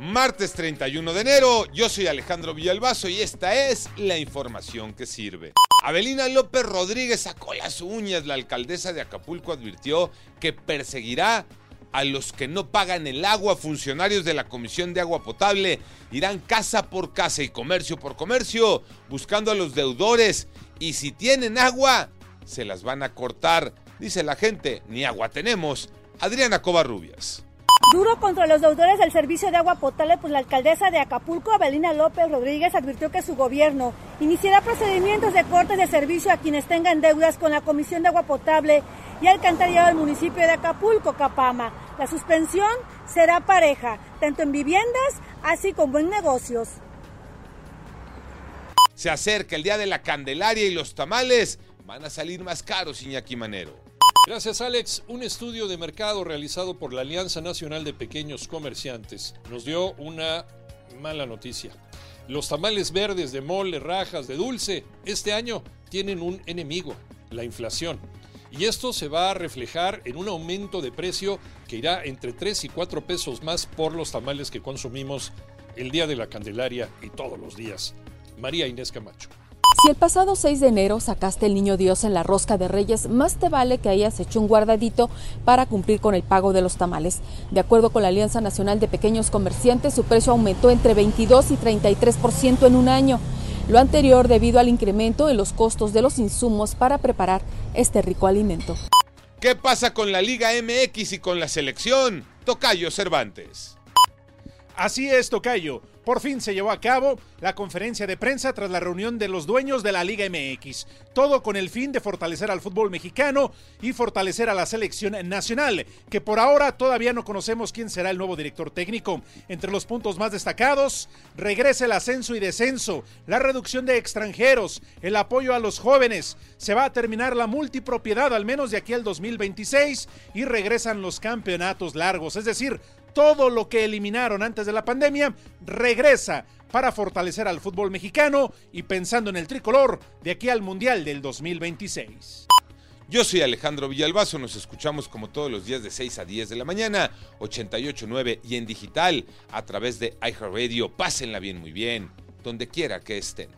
Martes 31 de enero, yo soy Alejandro Villalbazo y esta es la información que sirve. Abelina López Rodríguez sacó las uñas. La alcaldesa de Acapulco advirtió que perseguirá a los que no pagan el agua. Funcionarios de la Comisión de Agua Potable irán casa por casa y comercio por comercio buscando a los deudores. Y si tienen agua, se las van a cortar. Dice la gente, ni agua tenemos. Adriana Covarrubias. Duro contra los deudores del servicio de agua potable, pues la alcaldesa de Acapulco, Abelina López Rodríguez, advirtió que su gobierno iniciará procedimientos de cortes de servicio a quienes tengan deudas con la Comisión de Agua Potable y Alcantarillado del municipio de Acapulco, Capama. La suspensión será pareja, tanto en viviendas así como en negocios. Se acerca el día de la Candelaria y los tamales van a salir más caros, Iñaki Manero. Gracias Alex. Un estudio de mercado realizado por la Alianza Nacional de Pequeños Comerciantes nos dio una mala noticia. Los tamales verdes de mole, rajas, de dulce, este año tienen un enemigo, la inflación. Y esto se va a reflejar en un aumento de precio que irá entre 3 y 4 pesos más por los tamales que consumimos el día de la Candelaria y todos los días. María Inés Camacho. Si el pasado 6 de enero sacaste el niño Dios en la rosca de Reyes, más te vale que hayas hecho un guardadito para cumplir con el pago de los tamales. De acuerdo con la Alianza Nacional de Pequeños Comerciantes, su precio aumentó entre 22 y 33% en un año. Lo anterior debido al incremento en los costos de los insumos para preparar este rico alimento. ¿Qué pasa con la Liga MX y con la selección? Tocayo Cervantes. Así es, Tocayo. Por fin se llevó a cabo la conferencia de prensa tras la reunión de los dueños de la Liga MX. Todo con el fin de fortalecer al fútbol mexicano y fortalecer a la selección nacional, que por ahora todavía no conocemos quién será el nuevo director técnico. Entre los puntos más destacados, regresa el ascenso y descenso, la reducción de extranjeros, el apoyo a los jóvenes. Se va a terminar la multipropiedad al menos de aquí al 2026 y regresan los campeonatos largos, es decir, todo lo que eliminaron antes de la pandemia regresa para fortalecer al fútbol mexicano y pensando en el tricolor de aquí al Mundial del 2026. Yo soy Alejandro Villalbazo, nos escuchamos como todos los días de 6 a 10 de la mañana, 88.9 y en digital a través de iHeartRadio. Pásenla bien, muy bien, donde quiera que estén.